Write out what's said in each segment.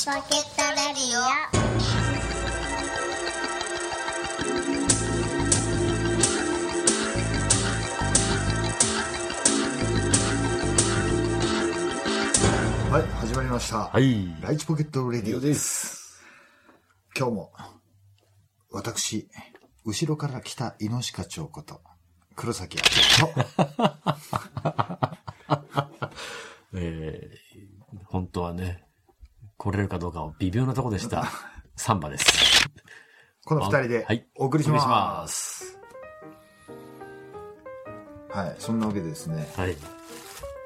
チポケットレディオはい、始まりました。はい。ライチポケットレディオです。今日も、私、後ろから来たイノシカ長こと、黒崎明と、えー、本当はね、来れるかどうかは微妙なとこでした。サンバです。この二人はでいお送りします。はい、そんなわけでですね、はい。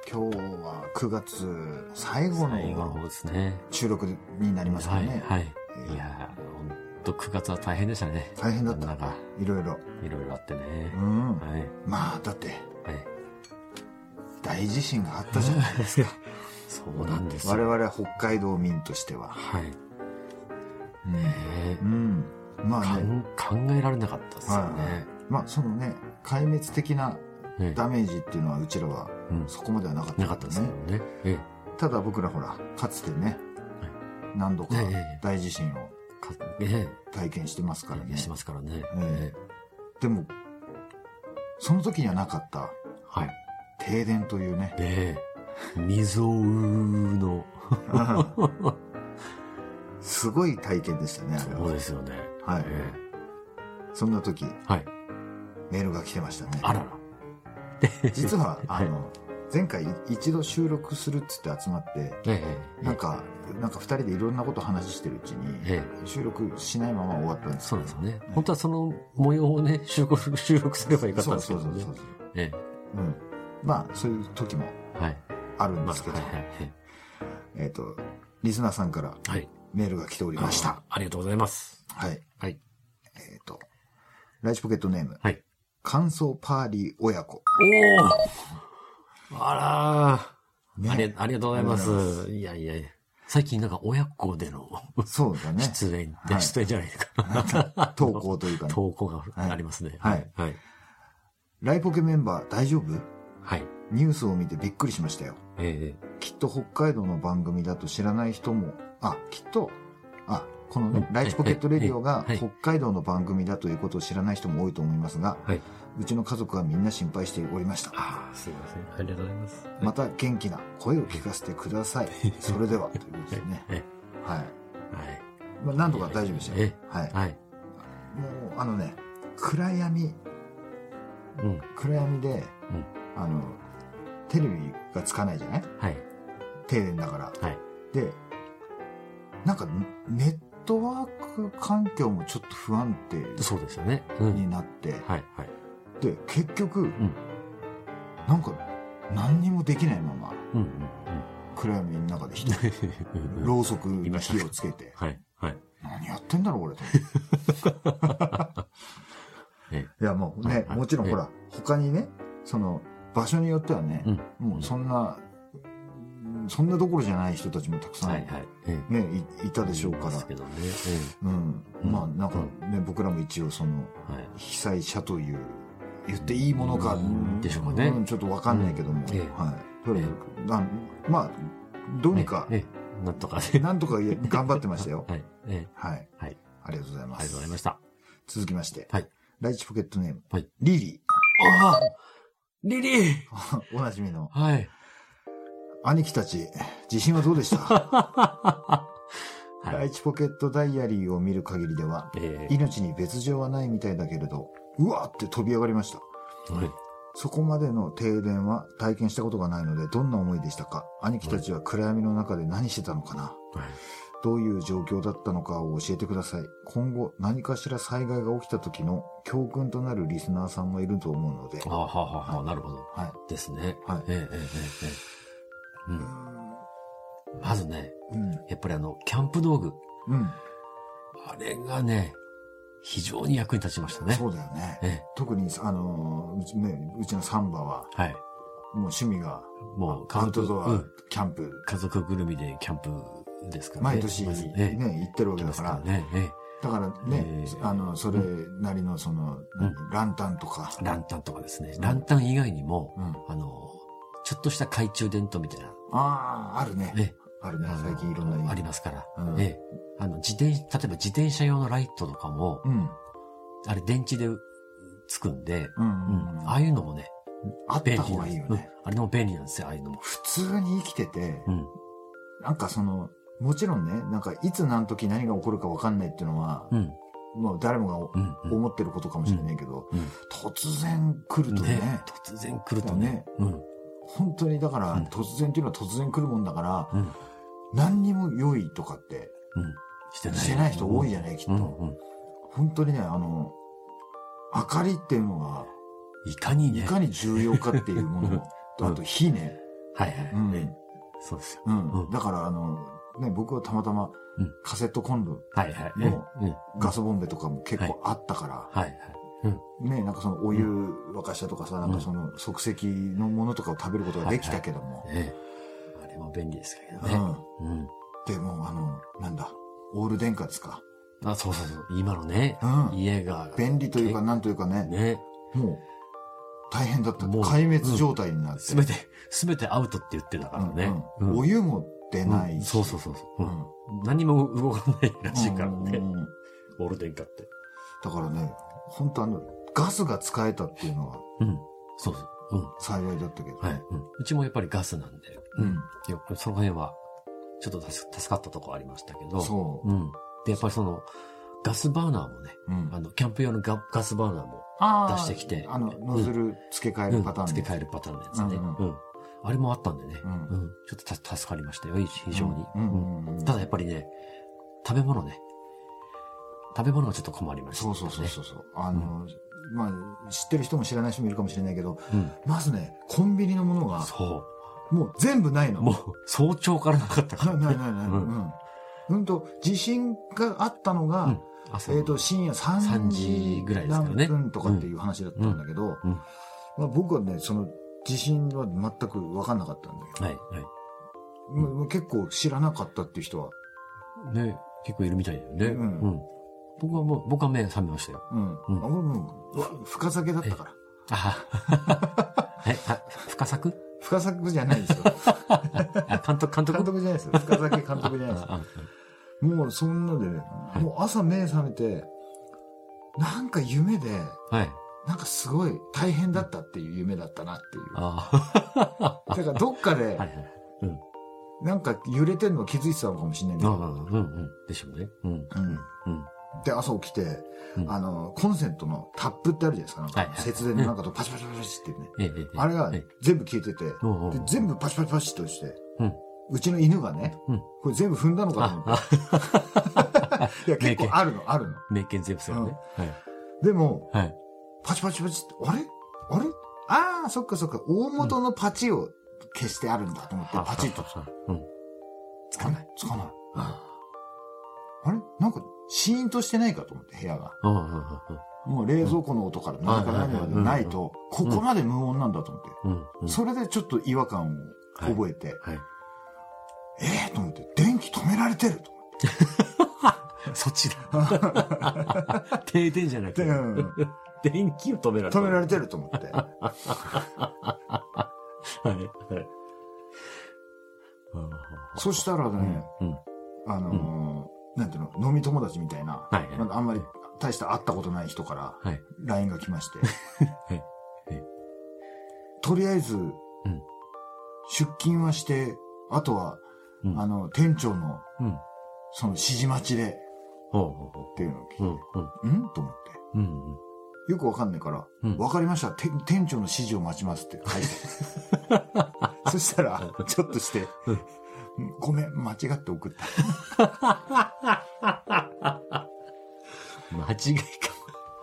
今日は9月最後のの方ですね。収録になりますかはい、らね。はい。いやー、本当9月は大変でしたね。大変だったなんか、いろいろ。いろいろあってねう。ん。はい。まあ、だって、はい。大地震があったじゃないですか。そうなんです我よ。々北海道民としては。はい。うんねうん。まあかね、ん考えられなかったですよはいね。まあそのね、壊滅的なねダメージっていうのはうちらはうん。そこまではなかったなかったですよね。えただ僕らほら、かつてね、何度かええ大地震を体験してますからねえ。。してますからね。えでも、その時にはなかったはい。停電というね。で、未曾有の、すごい体験でしたね、あれそうは。ですよね。はいえそんな時、えはい。メールが来てましたね。あらら。実は、あはいの、前回一度収録するっつって集まって、えええなんか、なんか二人でいろんなこと話してるうちに、え収録しないまま終わったんですそうですよね。本当はその模様をね、収録、収録すればよかったんですけどねそうそうそう。そう。えうん。まあ、そういう時もえはい。あるんまあ、ですけど、はいはいえっ、と、リスナーさんからはい。はい。メールが来ておりました。あありがとうございます。はい。はい。えっ、と、ライチポケットネーム、はい。乾燥パーリー親子。おおあらー、ねありありがとうございまありがとうございす。いやいや最近なんか親子でのそうだね。出演、はい出演じゃないか。投稿というかね。投稿がありますね。はい。はい。ライポケメンバー大丈夫？はい。ニュースを見てびっくりしましたよ。えきっと北海道の番組だと知らない人も、あ、きっと、あ、このね、うんライチポケットレディオがはい北海道の番組だということを知らない人も多いと思いますが、えはいうちの家族はみんな心配しておりました。ああ、すいません。ありがとうございます。また元気な声を聞かせてください。それでは、ということですね。えはい。はい。まあ、なんとか大丈夫でしたよえ。はい。はい。もう、あのね、暗闇、うん。暗闇で、あの、テレビがつかないじゃない？はい。停電だから。はい。で、なんかネットワーク環境もちょっと不安定そうですよね。うん。になって、はい。はい。で、結局、んなんか何にもできないまま、うん。うん。暗闇の中で一人、うん。ろうそくに火をつけて、はい。はい。何やってんだろう、俺と。え いや、もうね、はいもちろんほら、他にね、その、場所によってはね、うん。もうそんな、そんなどころじゃない人たちもたくさん、はい。はい。ええね、いいたでしょうからです、けどね。うん。うんまあ、なんかね、僕らも一応その。被災者という、言っていいものか、うんでしょうかねんちょっとわかんないけども、はい。とにかくなんまあ、どうにか、ええ、ええなんとかね。なんとか頑張ってましたよ。はい。ええ、はい。はい。ありがとうございます。ありがとうございました。続きまして、はいライチポケットネーム、はいリリああリリーー。おなじみの、はい。兄貴たち、自信はどうでした、はい。ライチポケットダイアリーを見る限りでは、ええ命に別状はないみたいだけれど、うわーって飛び上がりました。はい。そこまでの停電は体験したことがないので、どんな思いでしたか？兄貴たちは暗闇の中で何してたのかな？はい。どういう状況だったのかを教えてください。今後何かしら災害が起きた時の教訓となるリスナーさんもいると思うので。ああ、はあ、はあ、はあ、なるほど。はい。ですね。はいええ、ええ。うん。まずね、うん。やっぱりあの、キャンプ道具。うん。あれがね、非常に役に立ちましたね。そうだよね。ええ、特に、あのーうち、ね、うちのサンバは、はい。もう趣味が、もう家アウト族、ドアうん、キャンプ、家族ぐるみでキャンプですからね。毎年ね、ええ行ってるわけだから、ね。ええ。だからね、ええあの、それなりのその、何ランタンとか、ランタンとかですね。ランタン以外にも、うん。あの、ちょっとした懐中電灯みたいな。ああ、あるね。ね。あるね最近いろんな家ありますから。うんええ。あの、自転、例えば自転車用のライトとかも、うん。あれ電池でつくんで。ああいうのもね、あった方がいいようんね。あれも便利なんですよ、ああいうのも。普通に生きてて、うん。なんかその、もちろんね、なんかいつ何時何が起こるか分かんないっていうのは、うん。まあ誰もが思ってることかもしれないけど、うん突然来るとねね、突然来るとね。うん。本当にだから、うん突然っていうのは突然来るもんだから、うん。何にも用意とかってうん。してない。してない人多いじゃない、きっと。本当にね、あの、明かりっていうのが、いかにいね。かに重要かっていうものと、うんあと火ね。はいはい。うんええそうですよ。うん。うんだから、あの、ね、僕はたまたまうんカセットコンロ、はいはい。もええガスボンベとかも結構あったから、はいはい。うん。ね、なんかそのお湯沸かしたとかさ、なんかその即席のものとかを食べることができたけども、ええ。あれも便利ですけどね。うん。うん。でも、あの、なんだ、オール電化ですか。あ、そうそうそう。今のね、うん家が。便利というか、なんというかね、ね。もう、大変だった。もう壊滅状態になって。すべて、すべてアウトって言ってたからね。うんうんお湯も出ないし。うんそうそうそうそう、んん。何も動かないらしいからね。オール電化って。だからね、本当あの、ガスが使えたっていうのはうん。そうそう。うん。幸いだったけど。はい。うん。うちもやっぱりガスなんで。うん。いやその辺は、ちょっと助助かったとこありましたけど。そう。うん。で、やっぱりその、ガスバーナーもね、うんあの、キャンプ用のガガスバーナーも、出してきてあの、ノズル付け替えるパターンうんで付け替えるパターンのやつね。うんうん。あれもあったんでね。ううんん。ちょっとた助かりましたよ、非常に。うんうんうんうんただやっぱりね、食べ物ね。食べ物はちょっと困りました、そね。うそうそうそうそう。あの、まあ、知ってる人も知らない人もいるかもしれないけど、うん。まずね、コンビニのものが、そもう全部ないの。う。もう、早朝からなかったかなら。いないないない。ううんん。うんと、地震があったのが、えっ、と、深夜3 3時時ぐらいですからね何分とかっていう話だったんだけど、うんまあ、僕はね、その、地震は全く分かんなかったんだけど、はい、はもうもう結構知らなかったっていう人は、い。ね、結構いるみたいだよね。ううんん。僕はもう、僕は目覚めましたよ。うん。うんあ俺もう、深酒だったから。あ え、あ、深作？深酒じゃないですよ。あ、監督、監督？監督じゃないですよ。深酒監督じゃないです。あもうそんなで、いもう朝目覚めて、なんか夢で、あはい。なんかすごい大変だったっていう夢だったなっていう。あだからどっかで。なんか揺れてるの気づいてたのかもしれないんだけど。ああ、うん、うん。でしょうね。うん。うん。うん。で、朝起きて、うんあの、コンセントのタップってあるじゃないですか。節電のなんかとパチパチパチってね。あれがええ全部消えてて、全部パチパチパチとして、うちの犬がね、うんこれ全部踏んだのかと思あ、って。あ、いや、結構あるの、あるの。名犬全部するね。はい。でも、はい。パチパチパチって、あれ？あれ？ああ、そっかそっか、大元のパチを消してあるんだと思って、パチッと。うん。つかない。つかない。あれ？なんか、シーンとしてないかと思って、部屋が。もう冷蔵庫の音から何から何までないと、ここまで無音なんだと思って。それでちょっと違和感を覚えて、はい。ええと思って、電気止められてると思って。そっちだ。停電じゃなくて電気を止められた。止められてると思って。はい。はい。そしたらね、うん。あのーなんていうの、飲み友達みたいな、はいはいなんかあんまり大した会ったことない人からはい。LINE が来まして、はいはいとりあえず、出勤はして、あとは、うんあの、店長の、うん。その指示待ちでほうほうほっていうのを聞いて、う。うん。うん？んと思って。うん。よくわかんないから、うんわかりました。て店長の指示を待ちますって書いて。そしたら、ちょっとして、ごめん、間違って送った。間違いか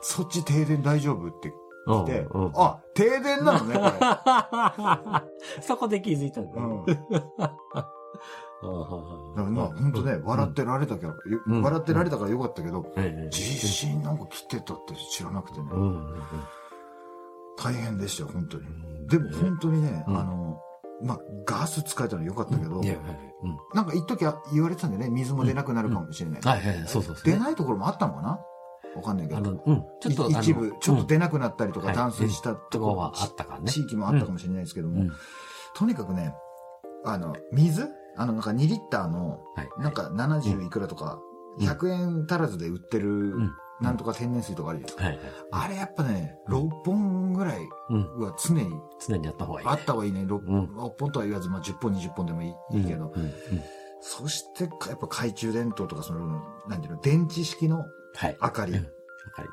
そっち停電大丈夫っても。来て、うんうんあ、停電なのね、こ そこで気づいたんだ。れ。うん。ああだはからまあ、本当ね、笑ってられたから、ようん。笑ってられたからよかったけど、ええ地震なんか来てたって知らなくてね、大変でしたよ、本当に。ん。でも本当にね、うん。あの、まあ、ガス使えたのはよかったけど。なんか一時は言われてたんでね、水も出なくなるかもしれない。はいはいはい、そうそうそう。出ないところもあったのかな？わかんないけど。ちょっと、い一部、ちょっと出出なくなったりとか、はい。断水したとこ。ろはあったからね。地域もあったかもしれないですけども、うん。とにかくね、あの、水あの、なんか2リッターの、はい。なんか70いくらとか、うん100円足らずで売ってるん、なんとか天然水とかあるじゃないですか。あれやっぱね、6本ぐらいうん。は常に常にやった方がいい、ね。あった方がいいね。6, うん本とは言わず、まあ10本20本でもいいけど。そして、やっぱ懐中電灯とか、その、なんていうの、電池式のはい。明かり。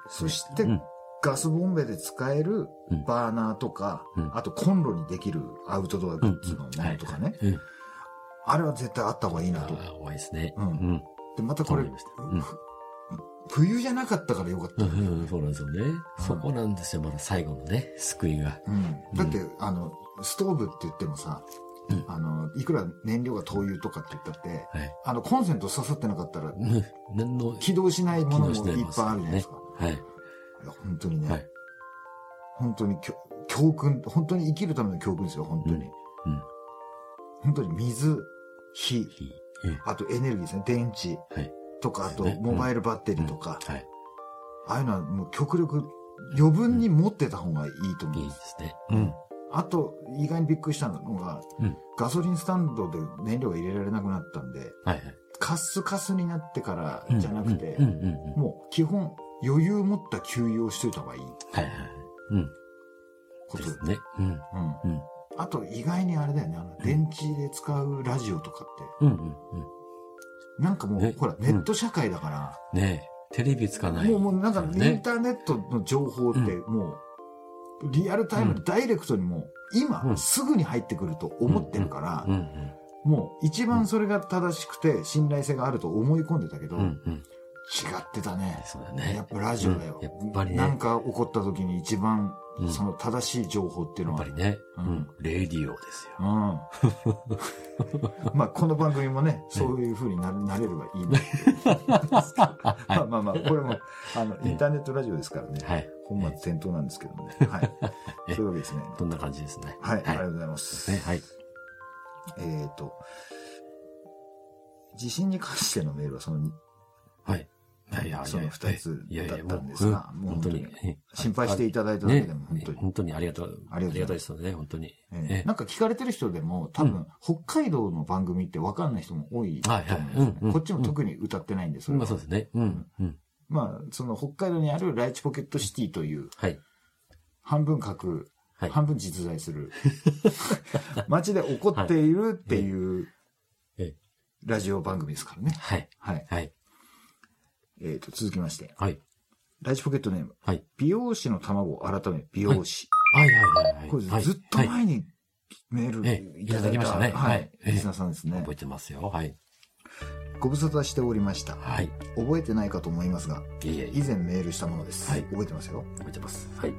そしてうん。ガスボンベで使えるうんバーナーとか、うんあとコンロにできるアウトドアグッズのものとかね。うん。あれは絶対あった方がいいなと。ああ、多いですね。うんうん。で、またこれ、冬じゃなかったからよかった。うんうん、そうなんですよね。そこなんですよ、まだ最後のね、救いが。うんだって、あの、ストーブって言ってもさ、うんあの、いくら燃料が灯油とかって言ったって、はい。あの、コンセント刺さってなかったら、起動しないものもいっぱいあるじゃないですか。はい。いや、本当にね、はい本当に教訓、本当に生きるための教訓ですよ、本当に。うんうん本当に水、火、あとエネルギーですね、電池はい。とか、あとねモバイルバッテリーとか、はい。ああいうのはもう極力余分に持ってた方がいいと思うんです。すね。うん。あと、意外にびっくりしたのが、うんガソリンスタンドで燃料が入れられなくなったんで、はいはい。カスカスになってからじゃなくて。もう基本余裕持った給油をしといた方がいいはいはい。うん。ことですね。うん。うん。うん。あと意外にあれだよね、あの、電池で使うラジオとかって、うんうんうん。なんかもう、ねほら、ネット社会だから、ねえ、テレビつかない。もうもうなんかインね。ターネットの情報ってもう、リアルタイムでダイレクトにもう、今うんすぐに入ってくると思ってるからう、んもう一番それが正しくて信頼性があると思い込んでたけど、うん。う違んうん。ってたね。そうだね。やっぱラジオだよ。うんやっぱりねなんか起こった時に一番うんその正しい情報っていうのはやっぱりね。ううんん。レディオですよ。うん。まあ、この番組もね、そういう風になれればいいな まあまあまあ、これも、あの、インターネットラジオですからね。はい。本末転倒なんですけどもね。はい。えそういうわけですね。どんな感じですね。はい、ありがとはうございます。い。ね、はい。えっと、地震に関してのメールはその、はい。いやいや、その二つだったんですがもう本当に。心配していただいただけねでも本当に。本当にありがとう。ありがとうございますありがたいですよね、本当に。なんか聞かれてる人でも、多分、北海道の番組って分かんない人も多いと思うんですよねこっちも特に歌ってないんで、それはまあそうですね。まあ、その北海道にあるライチポケットシティという、はい。半分架空、はい。半分実在する、街で起こっているっていうええ、ラジオ番組ですからね。はい。はい。はい。えっ、と、続きまして、はい。ライチポケットネーム、はい。美容師の卵、改め美容師。はいはいはいはい。これはいずっとはい前にメールええいただきましたねははいリスナーさんですね覚。えてますよ。はい。ご無沙汰しておりました。はい。覚えてないかと思いますが、以前メールしたものです。はい覚えてますよ。覚えてます。はい。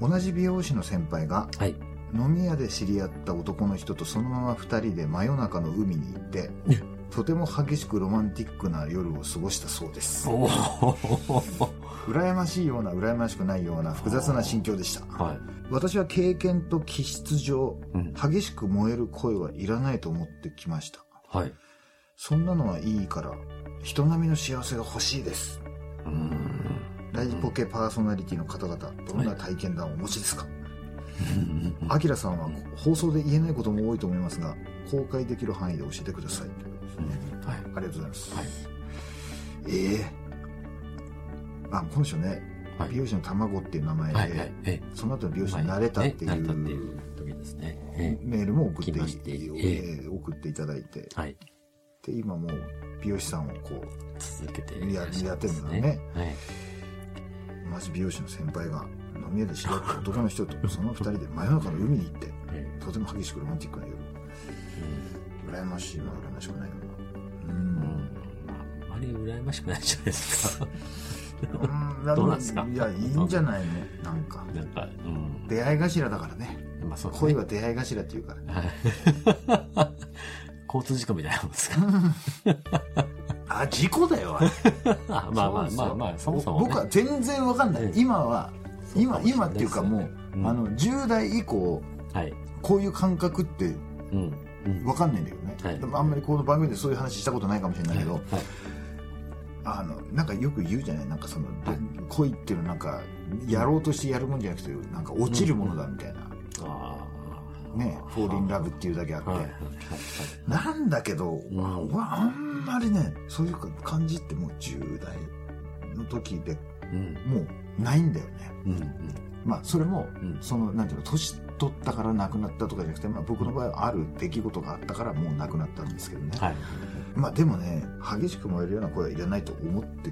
同じ美容師の先輩がはい。飲み屋で知り合った男の人とそのまま二人で真夜中の海に行ってえとても激しくロマンティックな夜を過ごしたそうです。羨ましいような羨ましくないような複雑な心境でしたはい。私は経験と気質上うん。激しく燃える声はいらないと思ってきましたはい。そんなのはいいから人並みの幸せが欲しいです。ライジポケパーソナリティの方々どんな体験談をお持ちですか？う んアキラさんは放送で言えないことも多いと思いますが公開できる範囲で教えてくださいはい。ありがとうございます。はいええあ、この人ね、はい美容師の卵っていう名前で、はい。はい。ええ。その後美容師になれたっていういう時ですね。えメールも送ってえええ送っていただいて、え。はい。で、今もう美容師さんをこう、続けてやってるんだね。はい。同じ美容師の先輩が飲み屋で知り合った男の人とその二人で真夜中の海に行って、えとても激しくロマンティックな夜。え羨ましいな、羨ましくないような。ううんああまり羨ましくないじゃないですか。うんどうなんですか？いや、いいんじゃないのなんか。なんか、うん。出会い頭だからね。まあそうね恋は出会い頭っていうから。はい 交通事故みたいなもんですか？あ、事故だよ、あれ。あ まあまあまあまあ、そもそも、ね。僕は全然わかんない。うん今は、今、今っていうかもう、うんあの、10代以降、はい。こういう感覚ってうん。うん。わかんないんだよね。はい。でもあんまりこの番組でそういう話したことないかもしれないけど、はい。あの、なんかよく言うじゃない？なんかその、はい。恋っていうのはなんか、やろうとしてやるもんじゃなくて、なんか落ちるものだみたいな。あね、フォーリンラブっていうだけあって。はい。はい。はい。なんだけど、ん。俺はあんまりね、そういう感じってもう10代の時でうん。もうないんだよね。うん。うん。まあ、それも、うん。その、なんていうの、年取ったから亡くなったとかじゃなくて、まあ僕の場合はある出来事があったからもう亡くなったんですけどね。はい。まあでもね、激しく燃えるような声はいらないと思って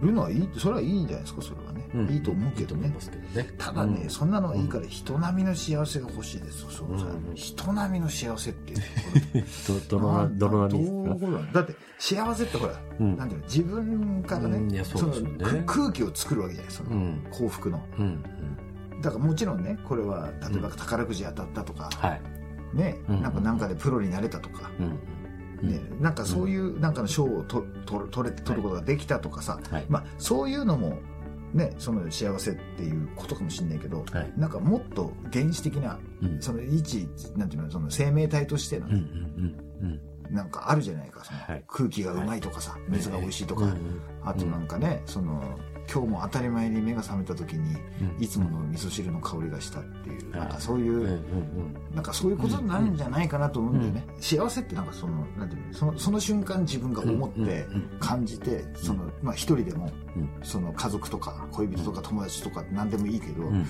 るのはいい、それはいいんじゃないですか、それはね。うん。いいと思うけどね。ね。ただね、うん。そんなのはいいから人並みの幸せが欲しいですよ。そうん。人並みの幸せっていう。ど、どのだって幸せってほら、うん。なんていうの？自分からね、そのく空気を作るわけじゃないその、うん。幸福の。うんだからもちろんねこれは例えば宝くじ当たったとか、はい。ね、うんなんかなんかでプロになれたとか、うんうん。ね、なんかそういうなんかの賞をとと取れ取ることができたとかさ、はい。まあそういうのもねその幸せっていうことかもしれないけど、はい。なんかもっと原始的なうん。その一なんていうのその生命体としてのうんうね、んうん。なんかあるじゃないかそのはい。空気がうまいとかさ、水が美味しいとか、うん。あとなんかね、その今日も当たり前に目が覚めた時にうん。いつもの味噌汁の香りがしたっていう、はいなんかそういう、なんかそういうことになるんじゃないかなと思うんだよね、幸せってなんかそのなんていうの？そのその瞬間自分が思って感じてそのまあ一人でもうん。その家族とか恋人とか友達とか何でもいいけど、うん。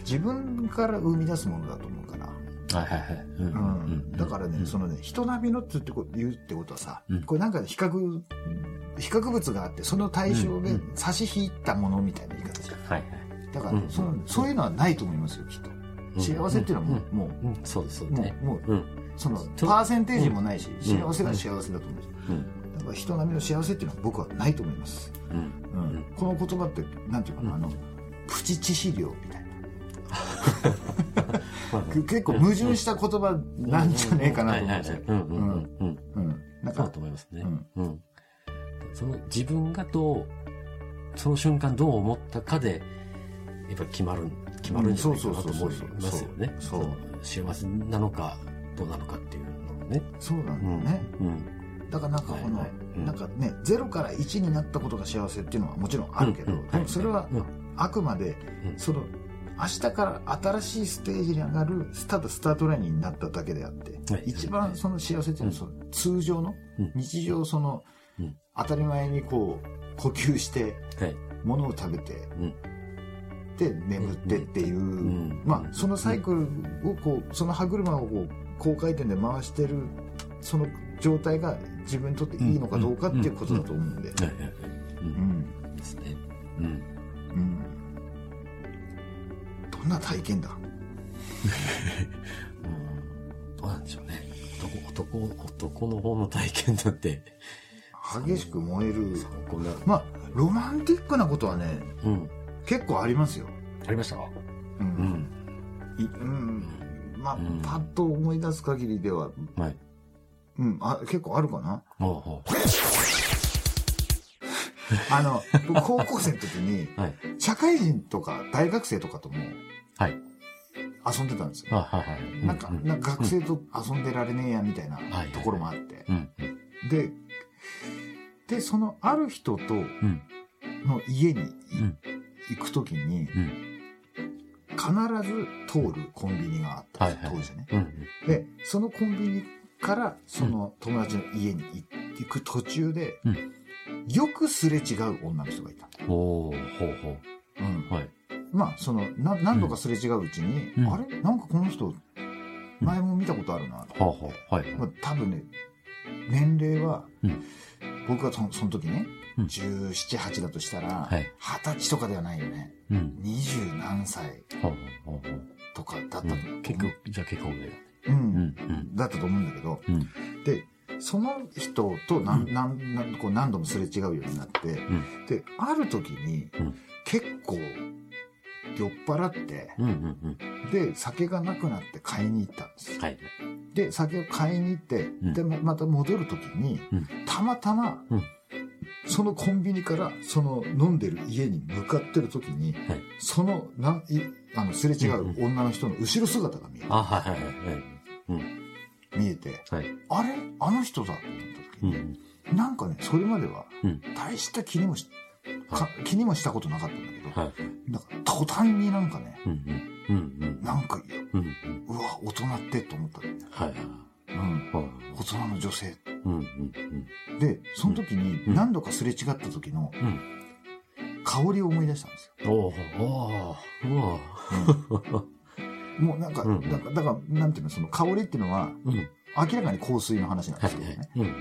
自分から生み出すものだと思うから、はいはいはい。うん。だからね、うんそのね人並みのって言うってことはさ、うん。これなんか比較比較物があってその対象でうん差し引いたものみたいな言い方じゃん。はいはい。だから、うんそのそういうのはないと思いますよきっと。幸せっていうのはもう,、もうん。そうですそううですね。もうもううん。そのとパーセンテージもないし、ん。幸せは幸せだと思うんですようん。だから人並みの幸せっていうのは僕はないと思います、うん。うん。この言葉ってなんていうかな、あのプチ致死量みたいな。結構矛盾した言葉なんじゃねえかなと思うんですよ。うん。なんそうだかと思いますね。うん。うん。その自分がどう、その瞬間どう思ったかで、やっぱり決まる、決まるんじゃないかなと思いますよね。そうそうそうの幸せなのか、どうなのかっていうのもね。そうなんだうん。よね、うん。だからなんかこの、なんかね0から1になったことが幸せっていうのはもちろんあるけど、でもそれはうん。あくまでうん。その明日から新しいステージに上がるスタートスタートラインになっただけであって、はい。一番その幸せっていうのはその通常の、うん。日常その、うん当たり前にこう呼吸してはい。物を食べて、うんで眠ってっていう、んまあそのサイクルをこうその歯車をこう高回転で回してるその状態が自分にとっていいのかどうかっていうことだと思うんで。う。うんんですね。うん。うん、どんな体験だ？うんどうなんでしょうね。男、男、男の方の体験だって、激しく燃えるまあロマンティックなことはねうん。結構ありますよ、ありましたか？うんうん。まあ、うんパッと思い出す限りでは、はい。うん、あ結構あるかな？あの僕高校生の時にう。はい。社会人とか大学生とかともはい。遊んでたんですよ。なんか、学生と遊んでられねえやみたいなはいところもあって。で、で、そのある人とうん。の家に行くときに、うん。必ず通るコンビニがあったんですよ、はいはい当時ね。うん。で、そのコンビニからその友達の家に行く途中で、うんよくすれ違う女の人がいた。おー、ほうほうんう。はい。まあ、その、な何度かすれ違ううちに、うんあれ？なんかこの人、前も見たことあるな、とほうほう。はい。まあ、多分ね、年齢は、うん僕がそのその時ね、うん17、8だとしたら、はい20歳とかではないよね。うん。20何歳。とかだったとう思う。ん結構、じゃあ結構上だ。うん、うん。うん。だったと思うんだけど、うん。で、その人と何,、うん何何こう何度もすれ違うようになって、んで、ある時に、うん結構酔っ払って、うん。うん。うん。で、酒がなくなって買いに行ったんです。はい。で、酒を買いに行って、んで、ままた戻る時に、うんたまたま、うんそのコンビニから、その飲んでる家に向かってる時に、はいその、なあの、すれ違うんう女の人の後ろ姿が見え,、あ、はいはいはいはい。うん。見えて、はい。あれ？あの人だと思った時うに、ん。なんかね、それまではうん、大した気にもし、か気にもしたことなかったんだけど、はい。なんか途端になんかね、うん。うんうん。なんか、うんうん。うわ、大人ってと思ったんだよね。はいはい。うん。はい大人の女性。うんうんで、その時にうん何度かすれ違った時のうん。香りを思い出したんですよ。うん。おおおおおもうなんか、うんだから、だからなんていうの、その香りっていうのは、うん。明らかに香水の話なんではいすけどね。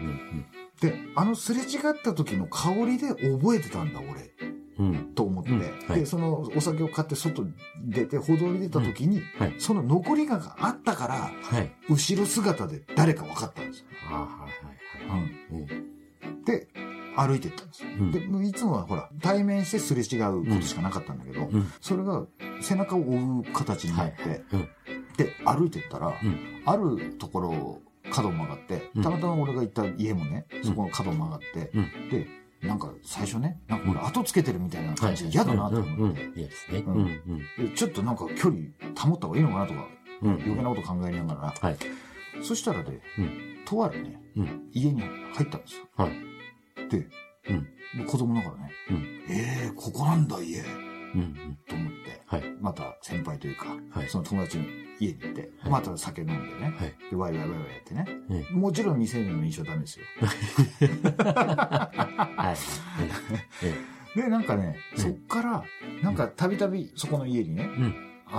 で、あのすれ違った時の香りで覚えてたんだ、俺。うん。うん。と思って、うんはいで、そのお酒を買って外に出て、歩道に出た時に、はい。その残りがあったから、はい。後ろ姿で誰か分かったんですよ。で、歩いてったんですよ。うんで、いつもはほら、対面してすれ違うことしかなかったんだけど、うん。それが背中を追う形になって、うん。で、歩いてったら、うん。あるところを角を曲がってうん、たまたま俺が行った家もね、そこの角を曲がって、うん。で、なんか最初ね、なんか俺後つけてるみたいなはい。感じで嫌だなと思って、嫌ですね。ちょっとなんか距離保った方がいいのかなとか、うん。余計なこと考えながら、はい。そしたらね、うん。とあるね、うん。家に入ったんですよ。はい。で、子供だからね、うん。ええー、ここなんだ家、うんうん。と思って、はい。また先輩というか、はいその友達の家に行って、はいまた酒飲んでね、はい。で、ワイワイワイワイやってね。えもちろん未成年の飲酒はダメですよ。はい。ええ。で、なんかね、うんそっから、なんかたびたびそこの家にね、うん。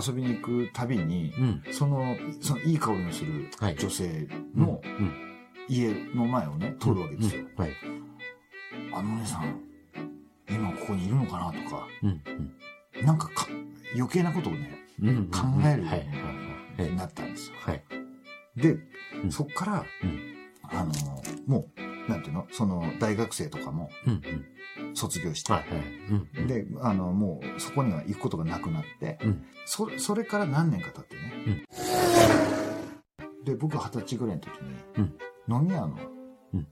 遊びに行くたびに、うん。その、そのいい香りのするはい女性のうん。家の前をね、通るわけですよ。うん。はい。あのお姉さん、今ここにいるのかなとか、うん。なんかか余計なことをね、うん。うん。考えるよはい。はい。はい。になったんですよ。はい。で、うんそっから、うんあの、もう、なんていうの？その大学生とかもうん。うん。卒業して、はい。はい。うん。で、あの、もうそこには行くことがなくなって、うん。そそれから何年か経ってね。で、僕二十歳ぐらいの時に、飲み屋のうん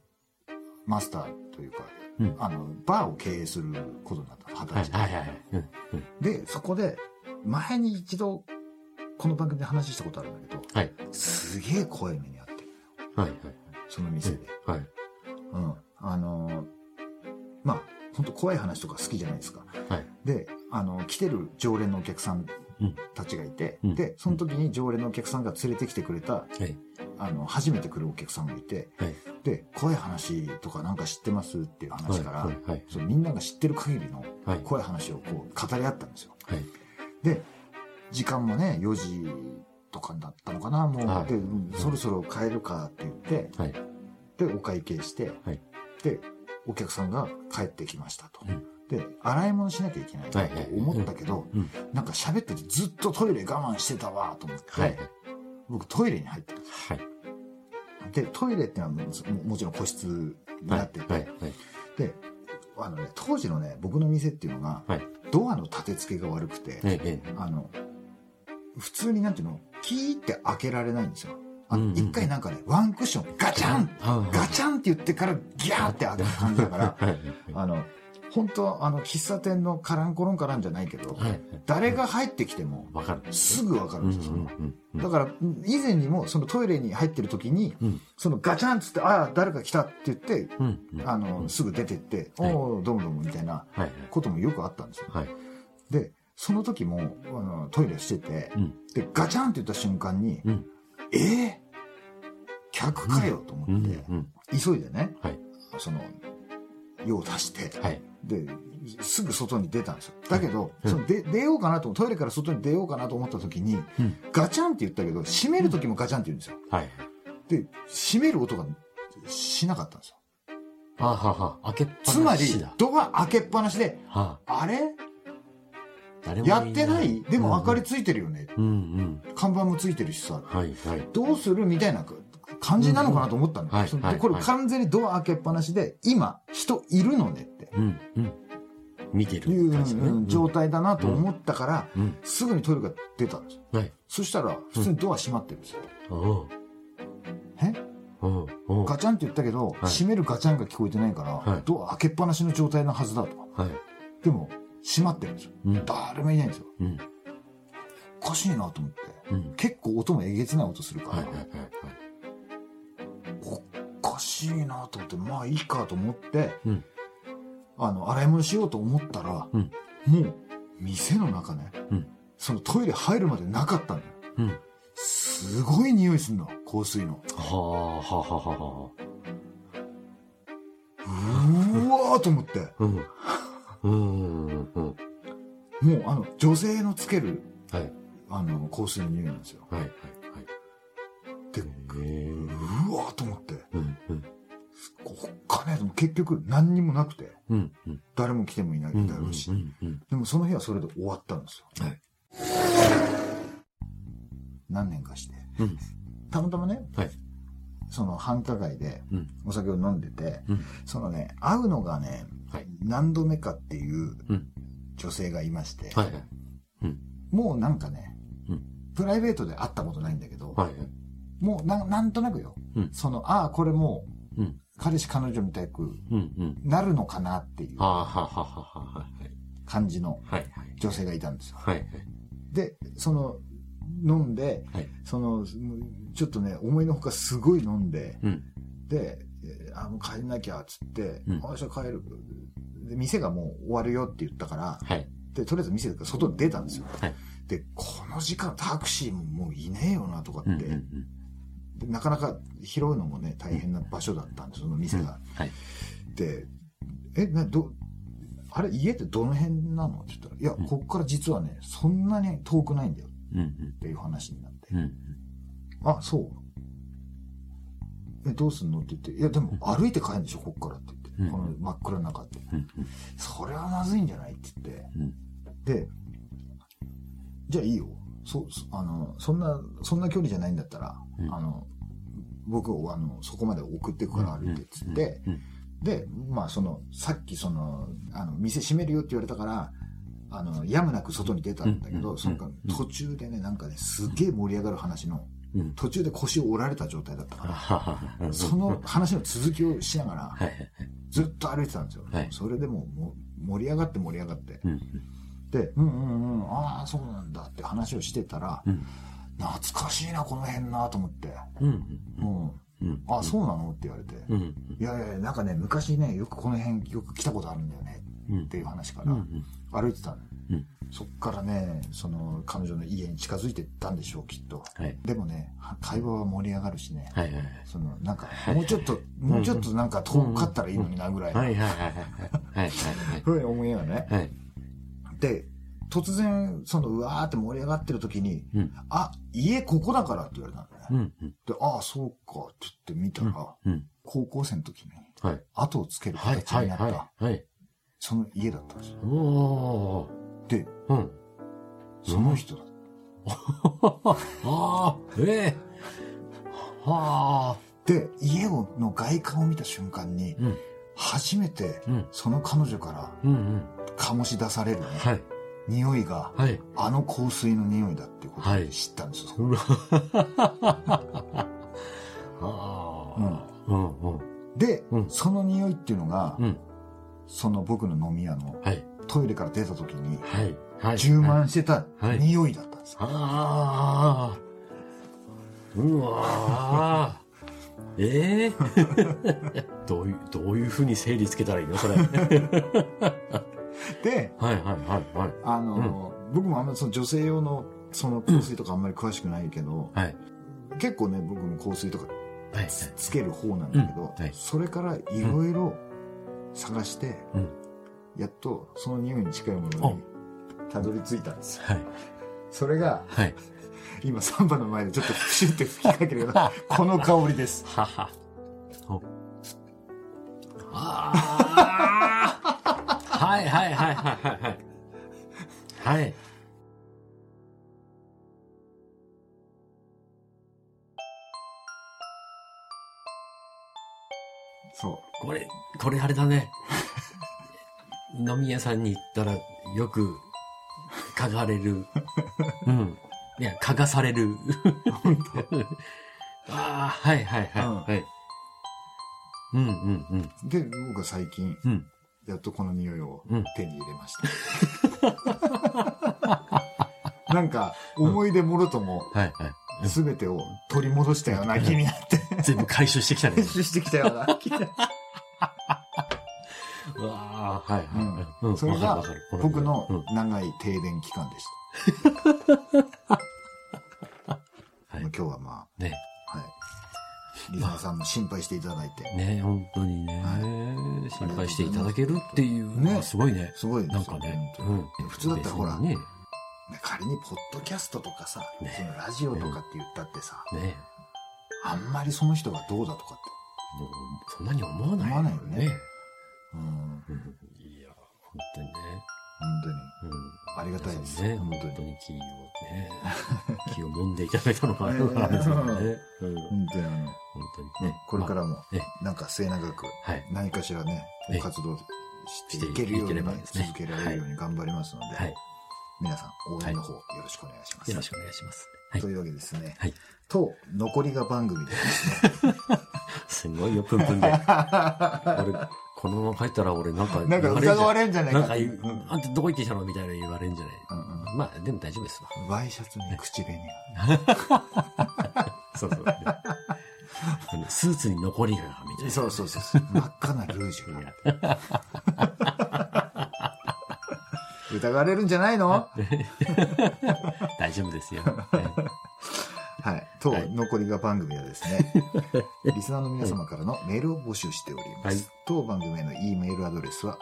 マスターというか、うんあの、バーを経営することになったの、二はい。十歳で。はい。はい。うん。うん。で、そこで、前に一度、この番組で話したことあるんだけど、はい。すげえ怖い目にあって、はい。はい。その店で。はい。うん。あのーまあ、本当怖い話とか好きじゃないですか。はい。で、あの、来てる常連のお客さんたちがいて、うんで、その時に常連のお客さんが連れてきてくれた、はい。あの、初めて来るお客さんがいて、はい。で、怖い話とかなんか知ってますっていう話から、はい。はい。そうみんなが知ってる限りのはい。怖い話をこう語り合ったんですよ。はい。で、時間もね、4時とかだったのかな、もう。はいで、うんそろそろ帰るかって言って、はい。で、お会計して、はいで、お客さんが帰ってきましたと。うんで、洗い物しなきゃいけないなと思ったけど、うん。なんか喋っててずっとトイレ我慢してたわと思って、はい。僕トイレに入ったんですはい。で、トイレっていうのはもちろん個室になってて、はい。はい。で、あのね、当時のね、僕の店っていうのが、はいドアの立て付けが悪くて、ええ。あの、普通になんていうの、キーって開けられないんですよ。あうんうん一回なんかね、ワンクッション、ガチャンガチャンって言ってからギャーって開く感じだから、はい。あの、本当あの、喫茶店のカランコロンカランじゃないけど、はい。誰が入ってきてもわかる。すぐわかるうんんですよ。うんうん。だから、以前にもそのトイレに入ってる時に、うんそのガチャンっつって、ああ、誰か来たって言って、うん。あの、すぐ出てって、はいおおどうもどうもみたいなはい。こともよくあったんですよ。はい。で、その時も、あの、トイレしてて、うん。で、ガチャンって言った瞬間に、うん。ええ客かよとう思って、ん。うん。急いでね、はい。その、用を足して、はい。で、すぐ外に出たんですよ。だけど、うんそので出ようかなと、トイレから外に出ようかなと思った時に、うん。ガチャンって言ったけど、閉める時もガチャンって言うんですよ。はい。で、閉める音がしなかったんですよ。あはは。開けつまりだ。、ドア開けっぱなしで、はあれ？誰やってない？でも明かりつついてるよね。うんうん。看板もついてるしさ、はい。はい。どうする？みたいな感じなのかなと思ったの。うんはいこれ完全にドア開けっぱなしで、今、人いるのねってうん。うん。見てるいう状態だなと思ったから、うん。すぐにトイレが出たんですよ。はい。そしたら、普通にドア閉まってるんですよ。おうえ？おうおうガチャンって言ったけど、閉めるガチャンが聞こえてないから、はいドア開けっぱなしの状態のはずだと。はい。でも、閉まってるんですよ。うん。誰もいないんですよ。うん。おかしいなと思って。うん。結構音もえげつない音するから、はいはいはいはい。しいなと思って、まあいいかと思って、うんあの、洗い物しようと思ったら、うんもう、店の中ね、うんそのトイレ入るまでなかったんだよ。うん。すごい匂いすんの、香水の。はあ、はあ、はあ、はあ。うわーと思って。うん。うん。うん。もうあの、女性のつける、はい。あの、香水の匂いなんですよ。はい。はい。で、はい。へねえと思って結局何にもなくて、うん。うん。誰も来てもいないうん。だろうし。でもその日はそれで終わったんですよ。はい。何年かして。うん。たまたまね、はい。その繁華街でうん。お酒を飲んでて、うん。そのね、会うのがね、はい。何度目かっていううん。女性がいまして、はい。はい。うん。もうなんかね、うん。プライベートで会ったことないんだけど、はい。もうななんとなくよ、うんその、ああ、これもううん。彼氏彼女みたくうん。うん。なるのかなっていう。感じの。女性がいたんですよ。で、その、飲んで、はい。その、ちょっとね、思いのほかすごい飲んで、うん。で、えーあ、もう帰んなきゃ、つって、うんあ、じゃあ帰る。で、店がもう終わるよって言ったから、はい。で、とりあえず店から外に出たんですよ。はい。で、この時間タクシーももういねえよなとかって、うん。うん。でなかなか拾うのもね、大変な場所だったんです、その店が。はい。で、え、な、ど、あれ、家ってどの辺なの？って言ったら、いや、うんこっから実はね、そんなに遠くないんだようん。っていう話になって。うん。あ、そう。え、どうすんの？って言って、いや、でも歩いて帰るんでしょ、こっからって言って。うんこの真っ暗な中って。うん。それはまずいんじゃない？って言って。うん。で、じゃあいいよ。そ、そあの、そんな、そんな距離じゃないんだったら、うんあの、僕を、あの、そこまで送ってくから歩いてっつって、うん。で、まあ、その、さっきその、あの、店閉めるよって言われたから、あの、やむなく外に出たんだけど、うんその途中でね、なんかね、すげえ盛り上がる話の、うん。途中で腰を折られた状態だったから、その話の続きをしながら、はい。ずっと歩いてたんですよ。はいそれでもうもう盛り上がって盛り上がって。うん。で、うんうんうん、ああ、そうなんだって話をしてたら、うん。懐かしいな、この辺なと思って。うん。うん。うん。あ、そうなのって言われて。うん。いやいやいや、なんかね、昔ね、よくこの辺よく来たことあるんだよね。うんっていう話からん。歩いてたの。うん。そっからね、その彼女の家に近づいてったんでしょう、きっと。はい。でもね、は会話は盛り上がるしね。はい。はい。その、なんか、いもうちょっと、もうちょっとなんか遠かったらいいのになぐらい。はい。はい。はい。はい。はい。ふうに思いながらね。はい。で、突然、その、うわーって盛り上がってる時に、うん。あ、家ここだからって言われたんだね。うん。で、ああ、そうかって言って見たら、うん。高校生の時にはい。後をつけるはい。はい。形になった、はい。はい。その家だったんですよ。で、うん。その人だ。ああ、ええ。はあ。で、家をの外観を見た瞬間に、うん。初めてうん。その彼女から。醸し出されるね、はい。匂いが、はい。あの香水の匂いだっていうことはいを知ったんですよ。で、うんその匂いっていうのが、うん。その僕の飲み屋のはい。トイレから出た時に。充満してたはい匂いだったんですよ。ああ。うわ ーええ どういう、どういうふうに整理つけたらいいの？それ。はいで、はいはいはい。あの、僕もあんまりその女性用のその香水とかあんまり詳しくないけど、はい。結構ね、僕も香水とかはい。つつける方なんだけど、うんはいそれからいろいろ探して、うん。やっとその匂いに近いものにたどり着いたんですよ。はい。それが、はい。今サンバの前でちょっとプシュって吹きかけるような、この香りです。はは。いはいはいはいはいはい。はい。そこれ、これあれだね。飲み屋さんに行ったらよく嗅がれる。うん。いや、嗅がされる。ああ、はいはいはい、うんはい。うんうんうん。う。で、僕は最近、うん。やっとこの匂いをうん手に入れました。なんか、思い出もろとも、はいはい。すべてを取り戻したような気になって、全部回収してきたね練。習してきたような気になって。う わあ、はいはいそれが僕のうん長い停電期間でしはリスナーさんも心配していただいて、ね、本当にね、は心配していただけるっていうのはすごいね。すごいなんかね、本当に。普通だったらほら、ね、ね仮にポッドキャストとかさ、ね。そのラジオとかって言ったってさ、ね、あんまりその人がどうだとかって。もうそんなに思わない思わないよねね。うん、うん。いや、本当にね。本当に。うんありがたいですね、本当に本当に気をね、気を揉んでいただいたのがあるからですよね。うん本当にあの、本当にね。これからもなんか末永くはい。何かしらね、ええ活動していけるように続けられるように頑張りますので、はい。皆さん応援の方よろしくお願いします。よろしくお願いします。はいと。いうわけでですね、はい。と、残りが番組でですね、すごいよ、プンプンで。俺、このまま帰ったら俺なんか なんか疑われんじゃないかなんかあんたどこ行ってきたのみたいな言われんじゃない。うんうんまあ、でも大丈夫ですわ。ワイシャツに口紅 そうそう。スーツに残りが、みたいな。そうそうそう。真っ赤なルージュが。疑われるんじゃないの？大丈夫ですよ。ねはい。と、はい残りが番組はですね、リスナーの皆様からのメールを募集しております。はい当番組への E メールアドレスは、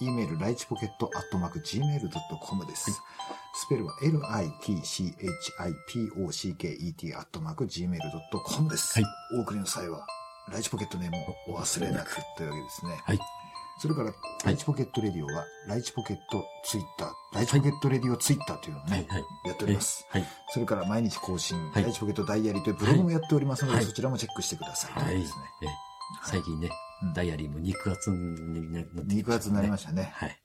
e メールライチポケットアットマーク gmail.com です。スペルは litchipocket アットマーク gmail.com です。はいお送りの際は、ライチポケットネームをお忘れなくというわけですね。はい。それから、ライチポケットレディオは、ライチポケットツイッター、ライチポケットレディオツイッターというのをね。やっております。はい。それから毎日更新、はいライチポケットダイアリーというブログもやっておりますので、はいそちらもチェックしてください。はい。最近ねうん、ダイアリーも肉厚になってきましたね肉厚になりましたね。はい。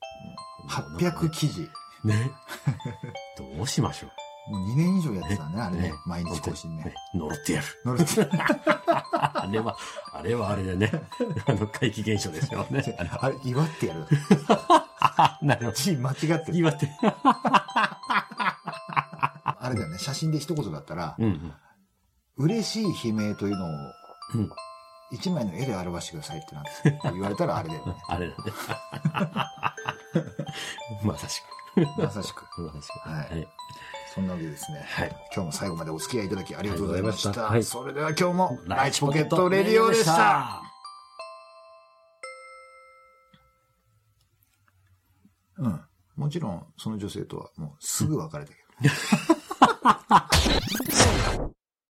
800記事。ね。どうしましょう。もう2年以上やってたね、あれねね。毎日更新ね。。呪ってやる。乗るって あれは、あれはあれでね、あの、怪奇現象でしょうね。あれ、祝ってやる。あなるほど。字間違ってる。岩手。あれだよね、写真で一言だったら、うんうん。嬉しい悲鳴というのを、うん一枚の絵で表してくださいってなって言われたらあれだよね。あれだね。まさしまさしく。く。まさしく。はいはい。そんなわけでですね。はい。今日も最後までお付き合いいただきありがとうございました。したはいそれでは今日も、ライチポケットレディオでした。。うん。もちろん、その女性とはもうすぐ別れたけど。